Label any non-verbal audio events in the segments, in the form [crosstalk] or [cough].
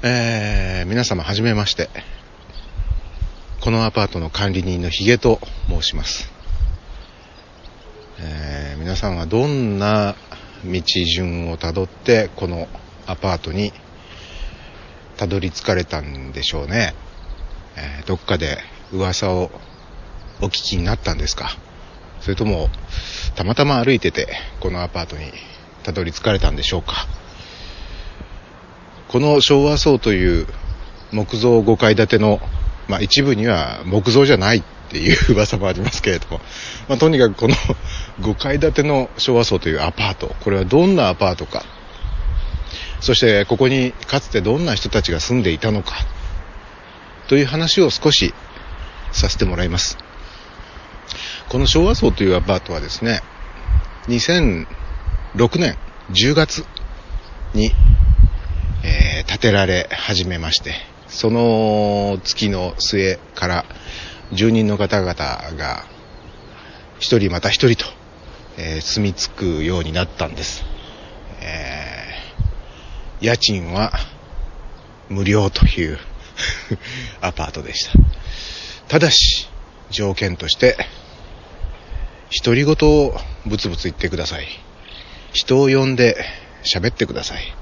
えー、皆様はじめまして。このアパートの管理人のヒゲと申します。えー、皆さんはどんな道順をたどってこのアパートにたどり着かれたんでしょうね。えー、どっかで噂をお聞きになったんですか？それとも、たまたま歩いててこのアパートにたどり着かれたんでしょうか？この昭和層という木造5階建ての、まあ一部には木造じゃないっていう噂もありますけれども、まあとにかくこの5階建ての昭和層というアパート、これはどんなアパートか、そしてここにかつてどんな人たちが住んでいたのか、という話を少しさせてもらいます。この昭和層というアパートはですね、2006年10月に建てられ始めまして、その月の末から住人の方々が一人また一人と、えー住み着くようになったんです。えー家賃は無料という [laughs] アパートでした。ただし、条件として、独り言をブツブツ言ってください。人を呼んで喋ってください。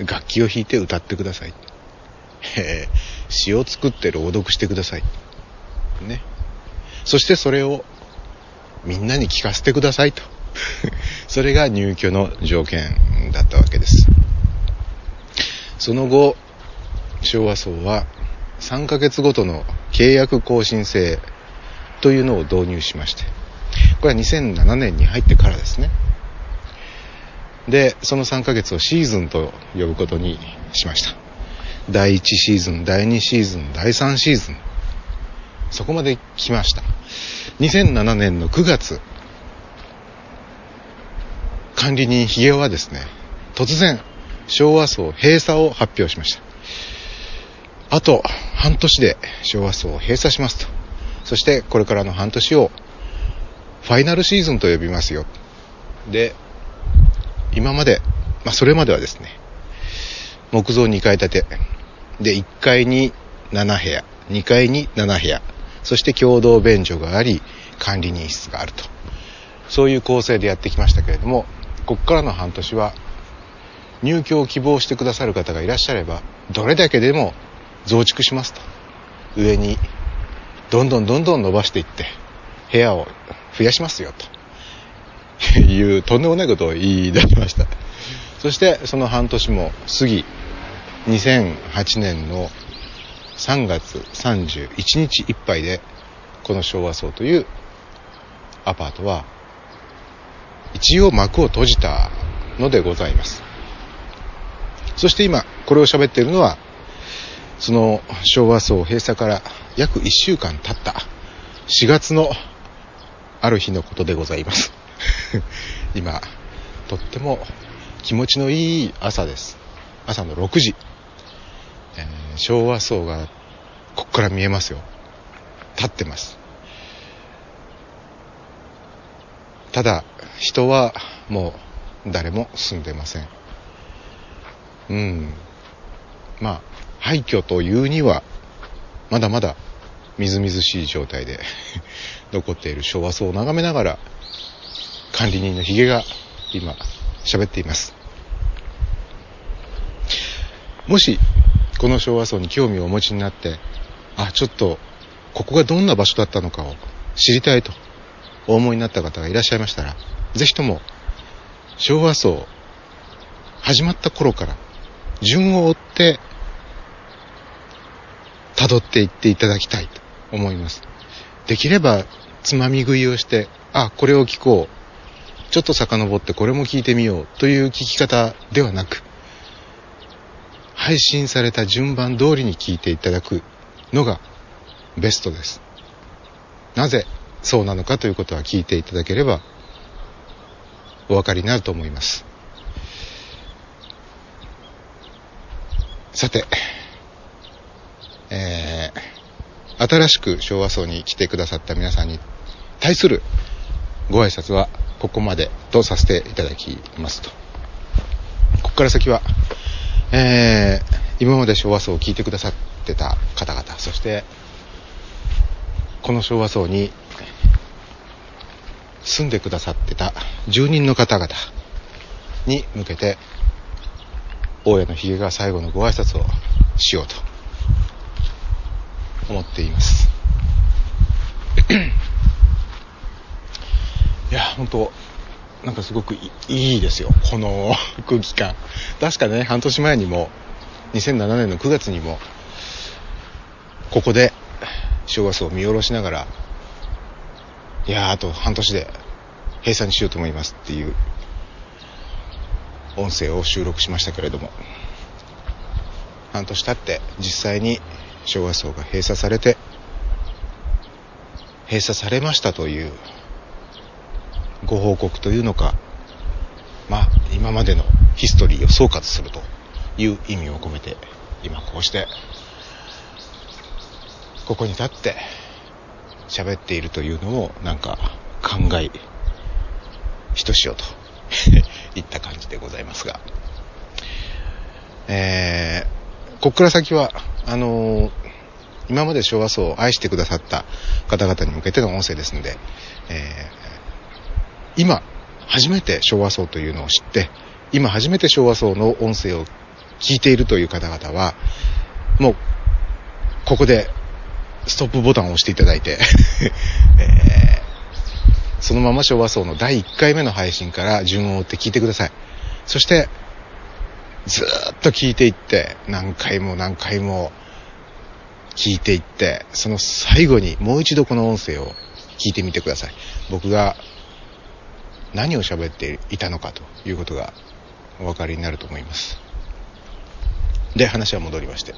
楽器を弾いて歌ってください。えー詩を作って朗読してください。ね。そしてそれをみんなに聞かせてくださいと。[laughs] それが入居の条件だったわけです。その後、昭和層は3ヶ月ごとの契約更新制というのを導入しまして、これは2007年に入ってからですね。で、その3ヶ月をシーズンと呼ぶことにしました。第1シーズン、第2シーズン、第3シーズン。そこまで来ました。2007年の9月、管理人ヒゲはですね、突然、昭和層閉鎖を発表しました。あと半年で昭和層を閉鎖しますと。そしてこれからの半年をファイナルシーズンと呼びますよ。で、今まで、まあそれまではですね、木造2階建て。で、1階に7部屋、2階に7部屋、そして共同便所があり、管理人室があると。そういう構成でやってきましたけれども、ここからの半年は、入居を希望してくださる方がいらっしゃれば、どれだけでも増築しますと。上に、どんどんどんどん伸ばしていって、部屋を増やしますよと。いう、とんでもないことを言い出しました。そして、その半年も過ぎ、2008年の3月31日いっぱいで、この昭和層というアパートは、一応幕を閉じたのでございます。そして今、これを喋っているのは、その昭和層閉鎖から約1週間経った4月のある日のことでございます。[laughs] 今、とっても気持ちのいい朝です。朝の6時。えー昭和層がここから見えますよ。立ってます。ただ、人はもう誰も住んでません。うん。まあ、廃墟というには、まだまだみずみずしい状態で [laughs] 残っている昭和層を眺めながら、管理人のヒゲが今喋っています。もし、この昭和層に興味をお持ちになって、あ、ちょっと、ここがどんな場所だったのかを知りたいとお思いになった方がいらっしゃいましたら、ぜひとも、昭和層、始まった頃から、順を追って、辿っていっていただきたいと思います。できれば、つまみ食いをして、あ、これを聞こう。ちょっと遡ってこれも聞いてみようという聞き方ではなく、配信された順番通りに聞いていただくのがベストです。なぜそうなのかということは聞いていただければお分かりになると思います。さて、えー、新しく昭和層に来てくださった皆さんに対するご挨拶はここまでとさせていただきますと。ここから先は、えー、今まで昭和層を聞いてくださってた方々、そして、この昭和層に住んでくださってた住人の方々に向けて、大家のひげが最後のご挨拶をしようと思っています。いや、本当なんかすごくいいですよ、この [laughs] 空気感。確かね、半年前にも、2007年の9月にも、ここで昭和層を見下ろしながら、いや、あと半年で閉鎖にしようと思いますっていう音声を収録しましたけれども、半年経って実際に昭和層が閉鎖されて、閉鎖されましたというご報告というのか、まあ、今までのヒストリーを総括するという意味を込めて、今こうして、ここに立って喋っているというのも、なんか、考え、ひとしおと [laughs] いった感じでございますが、えー、こっから先は、あのー今まで昭和層を愛してくださった方々に向けての音声ですので、えー今、初めて昭和層というのを知って、今初めて昭和層の音声を聞いているという方々は、もう、ここで、ストップボタンを押していただいて、[laughs] えーそのまま昭和層の第1回目の配信から順を追って聞いてください。そして、ずっと聞いていって、何回も何回も聞いていって、その最後にもう一度この音声を聞いてみてください。僕が何を喋っていたのかということがお分かりになると思います。で、話は戻りまして。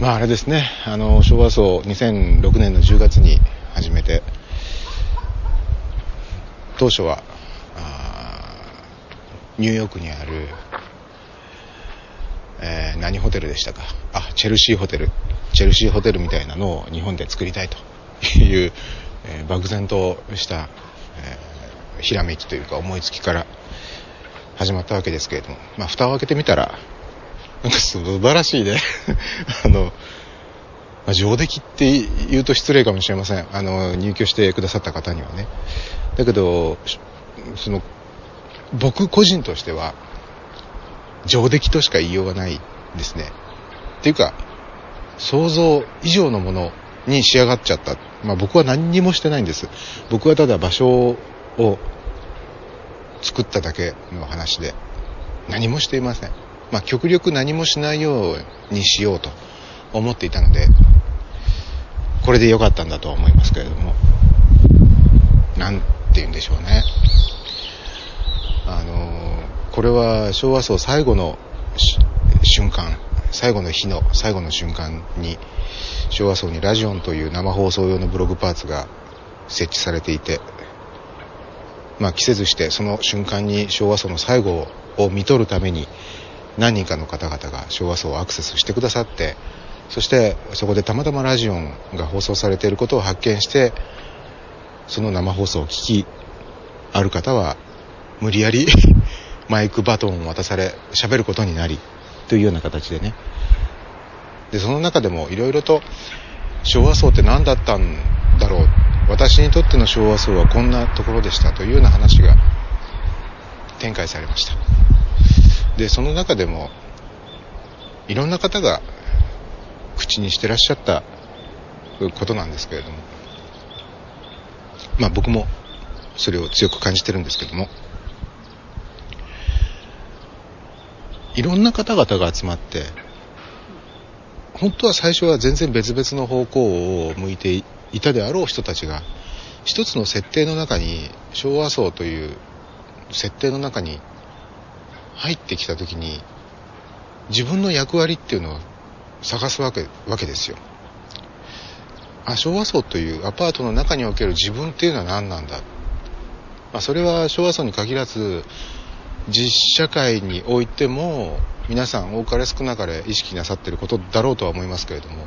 まああれですね、あの、昭和層2006年の10月に始めて、当初は、ニューヨークにある、えー何ホテルでしたか？あ、チェルシーホテル。チェルシーホテルみたいなのを日本で作りたいという、えー漠然とした、えーひらめきというか思いつきから始まったわけですけれども、まあ、蓋を開けてみたら、なんか素晴らしいね。[laughs] あの、まあ、上出来って言うと失礼かもしれません。あの、入居してくださった方にはね。だけど、その、僕個人としては、上出来としか言いようがないですね。っていうか、想像以上のものに仕上がっちゃった。まあ僕は何にもしてないんです。僕はただ場所をを作っただけの話で、何もしていません。まあ極力何もしないようにしようと思っていたので、これで良かったんだとは思いますけれども、なんて言うんでしょうね。あの、これは昭和層最後の瞬間、最後の日の最後の瞬間に、昭和層にラジオンという生放送用のブログパーツが設置されていて、まあ、着せずしてその瞬間に昭和層の最後を見とるために何人かの方々が昭和層をアクセスしてくださってそしてそこでたまたまラジオンが放送されていることを発見してその生放送を聞きある方は無理やり [laughs] マイクバトンを渡され喋ることになりというような形でね。でその中でもいろいろと昭和層って何だったんだろう私にとっての昭和層はこんなところでしたというような話が展開されました。でその中でもいろんな方が口にしてらっしゃったことなんですけれどもまあ僕もそれを強く感じてるんですけどもいろんな方々が集まって本当は最初は全然別々の方向を向いていたであろう人たちが一つの設定の中に昭和層という設定の中に入ってきた時に自分の役割っていうのを探すわけわけですよ。あ昭和層というアパートの中における自分っていうのは何なんだ、まあ、それは昭和層に限らず実社会においても皆さん多かれ少なかれ意識なさってることだろうとは思いますけれども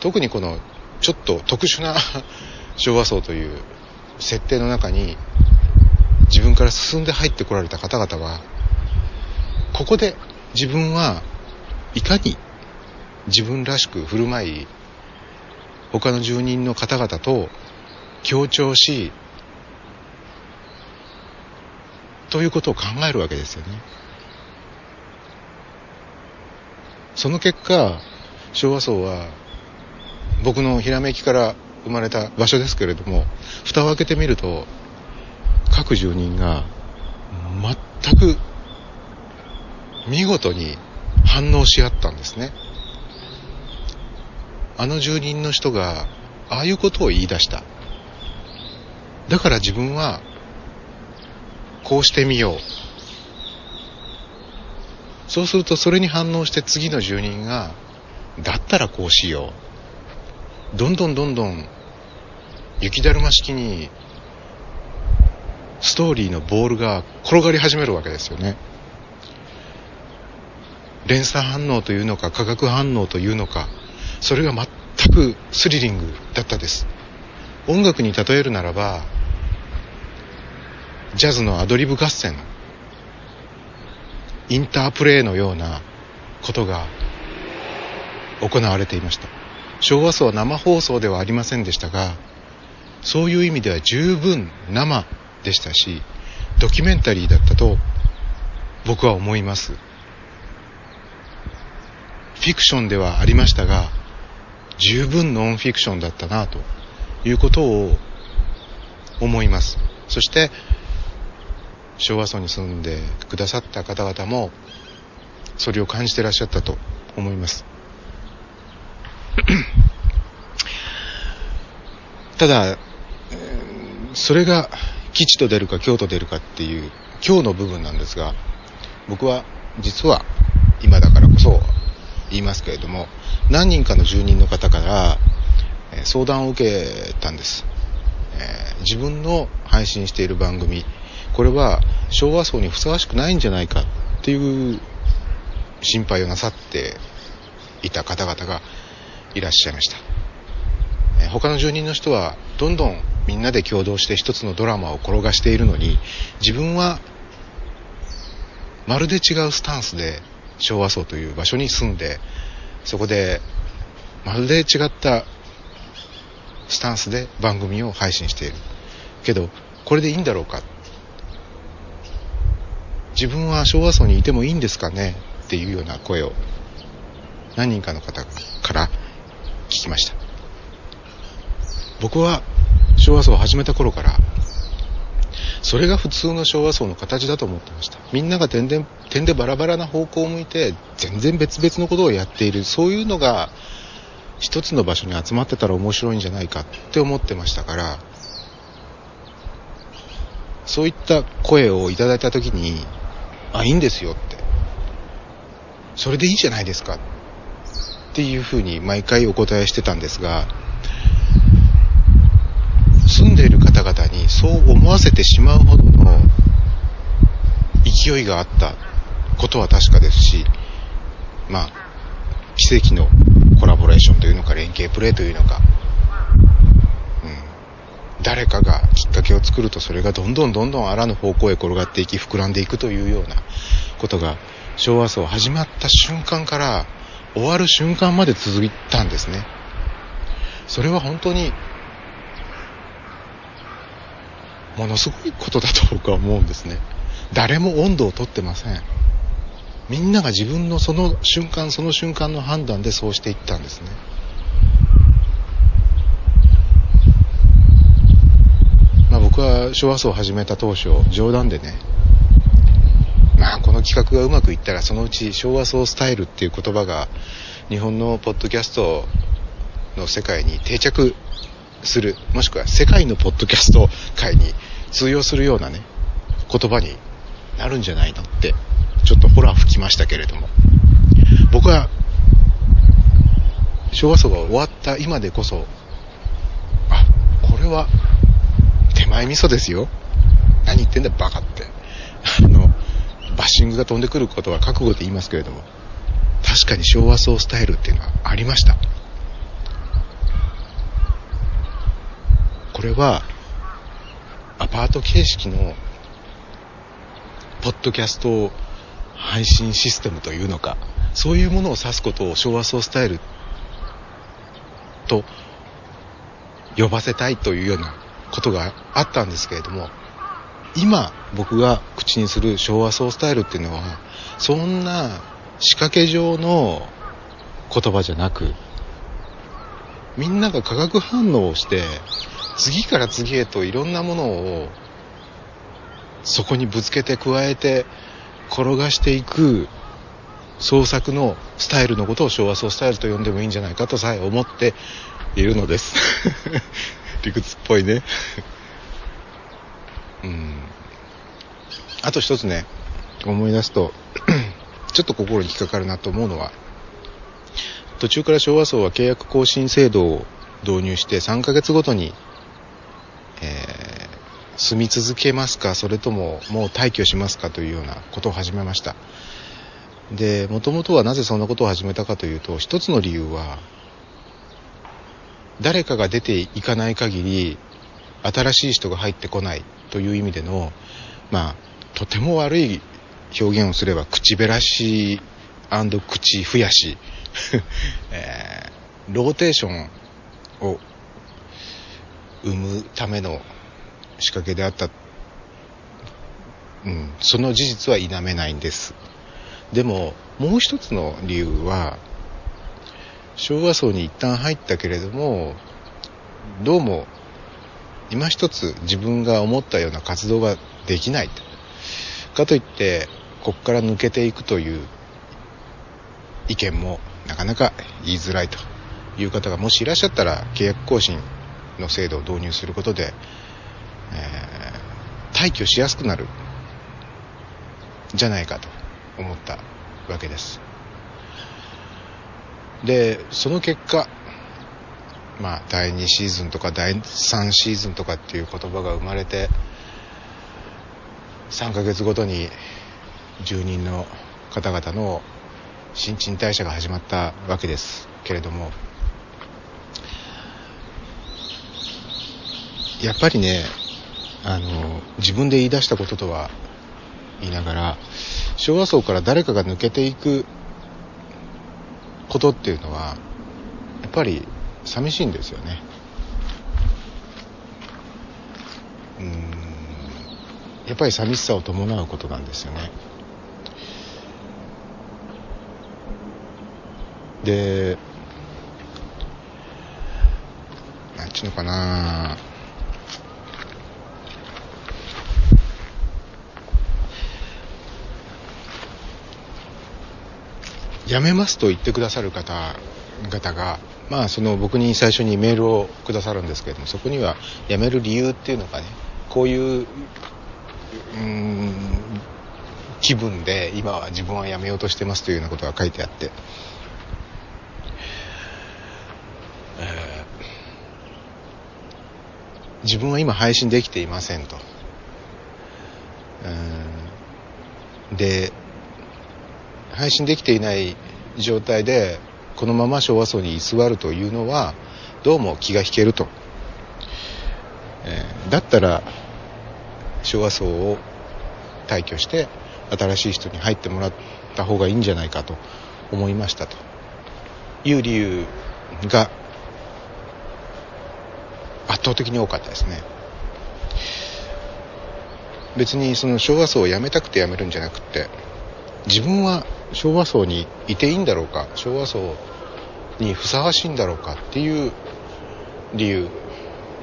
特にこのちょっと特殊な [laughs] 昭和層という設定の中に自分から進んで入ってこられた方々はここで自分はいかに自分らしく振る舞い、他の住人の方々と協調し、ということを考えるわけですよね。その結果、昭和層は僕のひらめきから生まれた場所ですけれども、蓋を開けてみると、各住人が全く見事に反応し合ったんですね。あの住人の人がああいうことを言い出した。だから自分はこうしてみよう。そうするとそれに反応して次の住人がだったらこうしよう。どんどんどんどん雪だるま式にストーリーのボールが転がり始めるわけですよね。連鎖反応というのか化学反応というのかそれが全くスリリングだったです音楽に例えるならばジャズのアドリブ合戦インタープレイのようなことが行われていました昭和層は生放送ではありませんでしたがそういう意味では十分生でしたしドキュメンタリーだったと僕は思いますフィクションではありましたが、十分ノンフィクションだったなということを思います。そして、昭和層に住んでくださった方々も、それを感じてらっしゃったと思います。[clears throat] ただ、それが吉と出るか京と出るかっていう今日の部分なんですが、僕は実は今だからこそ言いますけれども、何人かの住人の方から、相談を受けたんです、え、自分の配信している番組、これは昭和層にふさわしくないんじゃないかっていう心配をなさっていた方々がいらっしゃいました。他の住人の人はどんどんみんなで共同して一つのドラマを転がしているのに自分はまるで違うスタンスで昭和層という場所に住んで、そこでまるで違ったスタンスで番組を配信している。けど、これでいいんだろうか自分は昭和層にいてもいいんですかね？っていうような声を何人かの方から聞きました。僕は昭和層を始めた頃からそれが普通の昭和層の形だと思ってました。みんなが点で点でバラバラな方向を向いて、全然別々のことをやっている、そういうのが、一つの場所に集まってたら面白いんじゃないかって思ってましたから、そういった声をいただいたときに、あ、いいんですよって。それでいいじゃないですか。っていうふうに毎回お答えしてたんですが、住んでいる方々にそう思わせてしまうほどの勢いがあったことは確かですし、まあ、奇跡のコラボレーションというのか連携プレーというのか、うん、誰かがきっかけを作るとそれがどんどんどんどんあらぬ方向へ転がっていき膨らんでいくというようなことが昭和層始まった瞬間から終わる瞬間まで続いたんですね。それは本当にものすごいことだと僕は思うんですね。誰も温度をとってません。みんなが自分のその瞬間その瞬間の判断でそうしていったんですね。まあ僕は昭和層を始めた当初冗談でね、まあこの企画がうまくいったらそのうち昭和層スタイルっていう言葉が日本のポッドキャストの世界に定着する、もしくは世界のポッドキャスト界に通用するようなね、言葉になるんじゃないのって、ちょっとホラー吹きましたけれども、僕は、昭和層が終わった今でこそ、あ、これは、手前味噌ですよ。何言ってんだバカって。あの、バッシングが飛んでくることは覚悟で言いますけれども、確かに昭和層スタイルっていうのはありました。これは、アパート形式の、ポッドキャスト配信システムというのか、そういうものを指すことを昭和層スタイルと呼ばせたいというようなことがあったんですけれども今僕が口にする昭和層スタイルっていうのはそんな仕掛け上の言葉じゃなくみんなが化学反応をして次から次へといろんなものをそこにぶつけて加えて転がしていく創作のスタイルのことを昭和層スタイルと呼んでもいいんじゃないかとさえ思っているのです。[laughs] [laughs] 理屈っぽいねうん。あと一つね思い出すと [clears throat] ちょっと心に引っかかるなと思うのは途中から昭和層は契約更新制度を導入して3ヶ月ごとに、えー、住み続けますかそれとももう退去しますかというようなことを始めました。でもともとはなぜそんなことを始めたかというと一つの理由は誰かが出ていかない限り新しい人が入ってこないという意味でのまあとても悪い表現をすれば口べらし口増やし [laughs] えー、ローテーションを生むための仕掛けであった、うん、その事実は否めないんです。でも、もう一つの理由は、昭和層に一旦入ったけれども、どうも、今一つ自分が思ったような活動ができない。かといって、ここから抜けていくという意見もなかなか言いづらいと。いう方がもしいらっしゃったら契約更新の制度を導入することで、えー、退去しやすくなる。じゃないかと思ったわけです。でその結果まあ第2シーズンとか第3シーズンとかっていう言葉が生まれて3ヶ月ごとに住人の方々の新陳代謝が始まったわけですけれどもやっぱりねあの自分で言い出したこととは言いながら昭和層から誰かが抜けていくことっていうのはやっぱり寂しいんですよね。うん。やっぱり寂しさを伴うことなんですよね。でなんちゅうのかな。辞めますと言ってくださる方々が、まあ、その僕に最初にメールをくださるんですけれどもそこには辞める理由っていうのがねこういううん気分で今は自分は辞めようとしてますというようなことが書いてあって自分は今配信できていませんと。うんで、配信できていない状態で、このまま昭和層に居座るというのは、どうも気が引けると。えー、だったら、昭和層を退去して、新しい人に入ってもらった方がいいんじゃないかと思いましたという理由が圧倒的に多かったですね別にその昭和層を辞めたくて辞めるんじゃなくて自分は昭和層にいていいんだろうか昭和層にふさわしいんだろうかっていう理由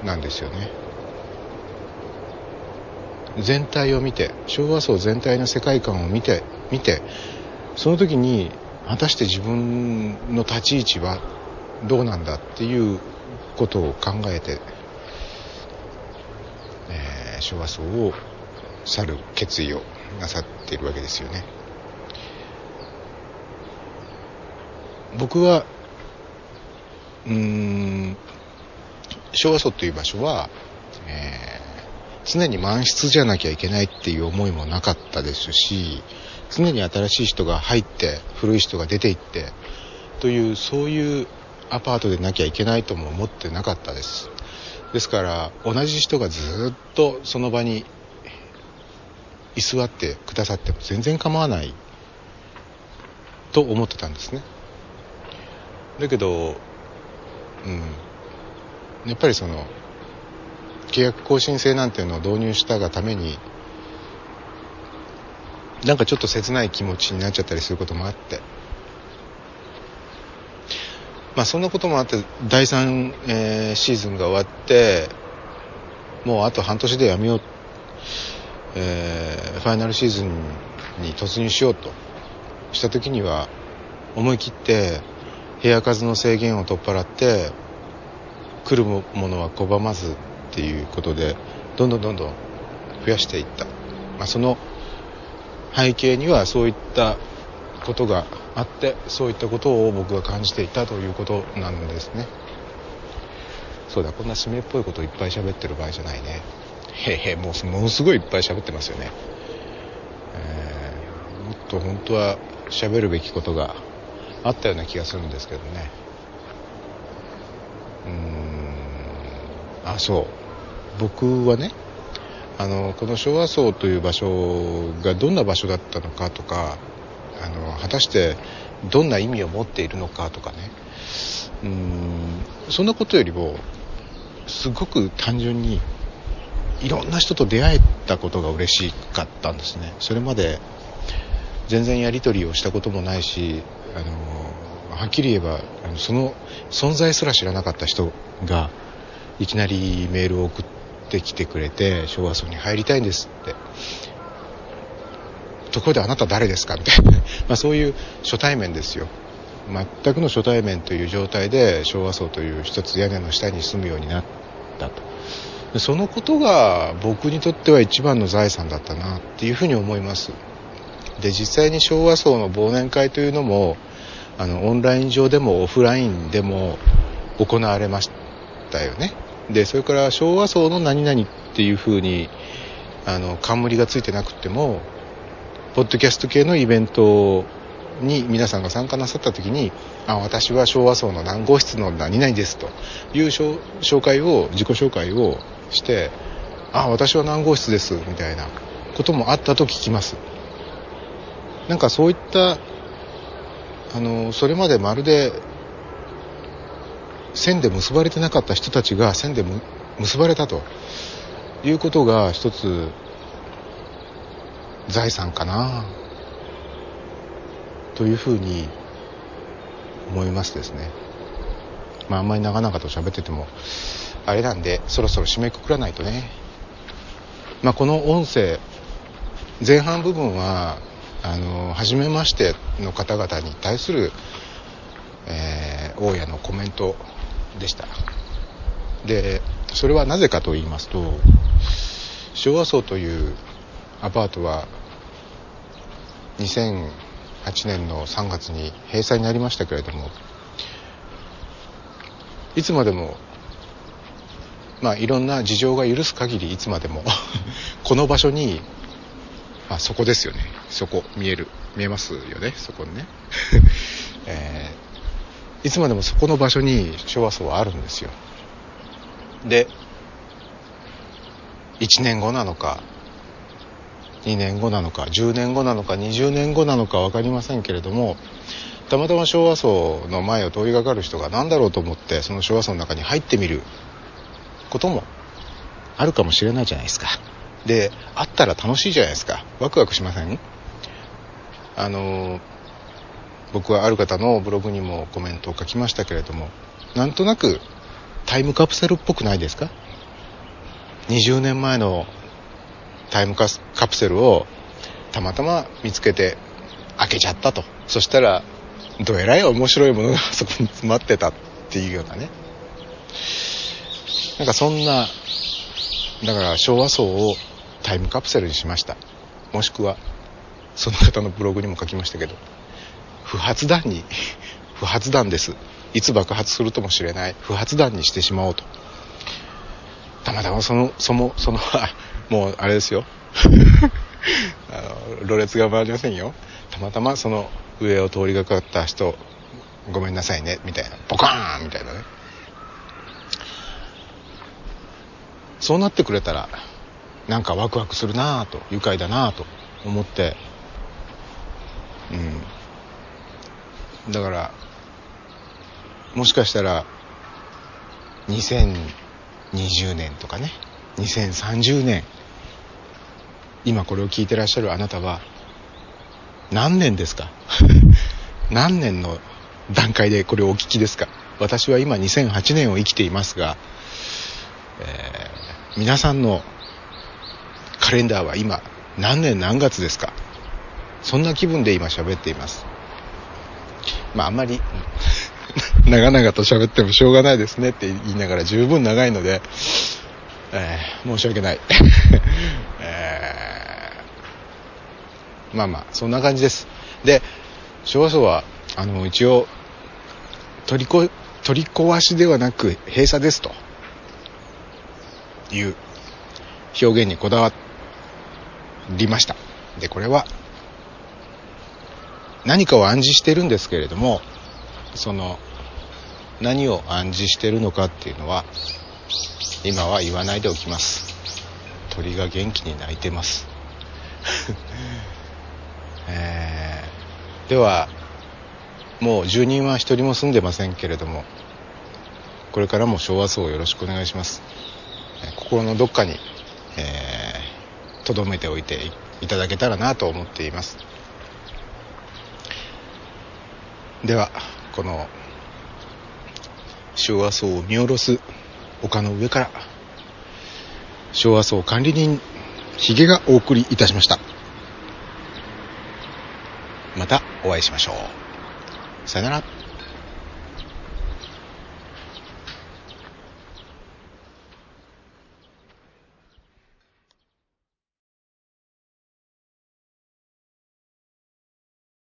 なんですよね全体を見て昭和層全体の世界観を見て見てその時に果たして自分の立ち位置はどうなんだっていうことを考えて昭和層を去る決意をなさっているわけですよね。僕はうん昭和層という場所は、えー、常に満室じゃなきゃいけないっていう思いもなかったですし常に新しい人が入って古い人が出ていってというそういうアパートでなきゃいけないとも思ってなかったです。ですから同じ人がずっとその場に居座ってくださっても全然構わないと思ってたんですね。だけどうん。やっぱりその契約更新制なんていうのを導入したがためになんかちょっと切ない気持ちになっちゃったりすることもあって。まあそんなこともあって第3、えー、シーズンが終わってもうあと半年でやめよう、えー、ファイナルシーズンに突入しようとした時には思い切って部屋数の制限を取っ払って来るものは拒まずっていうことでどんどんどんどん増やしていった、まあ、その背景にはそういったことがあってそういったことを僕が感じていたということなんですね。そうだこんな締めっぽいこといっぱい喋ってる場合じゃないね。へへもうものすごいいっぱい喋ってますよね、えー、もっと本当は喋るべきことがあったような気がするんですけどね。うん。あそう。僕はねあのこの昭和層という場所がどんな場所だったのかとかあの果たしてどんな意味を持っているのかとかね。うん。そんなことよりもすごく単純にいろんな人と出会えたことが嬉しかったんですね。それまで全然やり取りをしたこともないしあのはっきり言えばあのその存在すら知らなかった人がいきなりメールを送ってきてくれて昭和層に入りたいんですって。ところであなた誰ですかみたいな、[laughs] まあ、そういう初対面ですよ。全くの初対面という状態で昭和層という一つ屋根の下に住むようになったと。そのことが僕にとっては一番の財産だったなっていうふうに思います。で実際に昭和層の忘年会というのもあのオンライン上でもオフラインでも行われましたよね。でそれから昭和層の何々っていうふうにあの冠がついてなくてもポッドキャスト系のイベントに皆さんが参加なさった時に「あ私は昭和層の何号室の何々です」という紹介を自己紹介をして「あ私は何号室です」みたいなこともあったと聞きます。なんかそういったあのそれまでまるで線で結ばれてなかった人たちが線で結ばれたということが一つ財産かなというふうに思いますですね。まああんまり長々と喋っててもあれなんでそろそろ締めくくらないとね。まあこの音声前半部分はあの初めましての方々に対する、えー、大家のコメントでした。でそれはなぜかと言いますと昭和層というアパートは2008年の3月に閉鎖になりましたけれどもいつまでもまあいろんな事情が許す限りいつまでも [laughs] この場所にあそこですよね。そこ見える。見えますよね。そこにね、[laughs] えー、いつまでもそこの場所に昭和層はあるんですよ。で1年後なのか2年後なのか10年後なのか20年後なのか分かりませんけれどもたまたま昭和層の前を通りがかる人が何だろうと思ってその昭和層の中に入ってみることもあるかもしれないじゃないですか。で会ったら楽しいじゃないですか。ワクワクしません？あの僕はある方のブログにもコメントを書きましたけれどもなんとなくタイムカプセルっぽくないですか？20年前のタイムカプセルをたまたま見つけて開けちゃったと。そしたらどえらい面白いものがそこに詰まってたっていうようなね。なんかそんなだから昭和層をタイムカプセルにしました。もしくはその方のブログにも書きましたけど不発弾に [laughs] 不発弾です。いつ爆発するともしれない。不発弾にしてしまおうと。たまたまそのそのその [laughs] もうあれですよ。[laughs] あのろれつが回りませんよ。たまたまその上を通りがかった人ごめんなさいね。みたいな。ポカーンみたいなね。そうなってくれたらなんかワクワクするなぁと愉快だなぁと思って。うん。だからもしかしたら2020年とかね。2030年今これを聞いてらっしゃるあなたは何年ですか？[laughs] 何年の段階でこれをお聞きですか？私は今2008年を生きていますが、えー、皆さんのカレンダーは今何年何月ですか？そんな気分で今喋っています。まああんまり [laughs] 長々と喋ってもしょうがないですねって言いながら十分長いので、えー、申し訳ない、[laughs] えー、まあまあそんな感じです。で昭和層はあの一応取りこ取り壊しではなく閉鎖ですという表現にこだわってりました。でこれは何かを暗示してるんですけれどもその何を暗示してるのかっていうのは今は言わないでおきます。鳥が元気に鳴いてます。[laughs] えー、ではもう住人は一人も住んでませんけれどもこれからも昭和層をよろしくお願いします。心のどっかにえとど、めておいていただけたらなと思っています。ではこの昭和層を見下ろす丘の上から昭和層管理人ヒゲがお送りいたしました。またお会いしましょう。さよなら。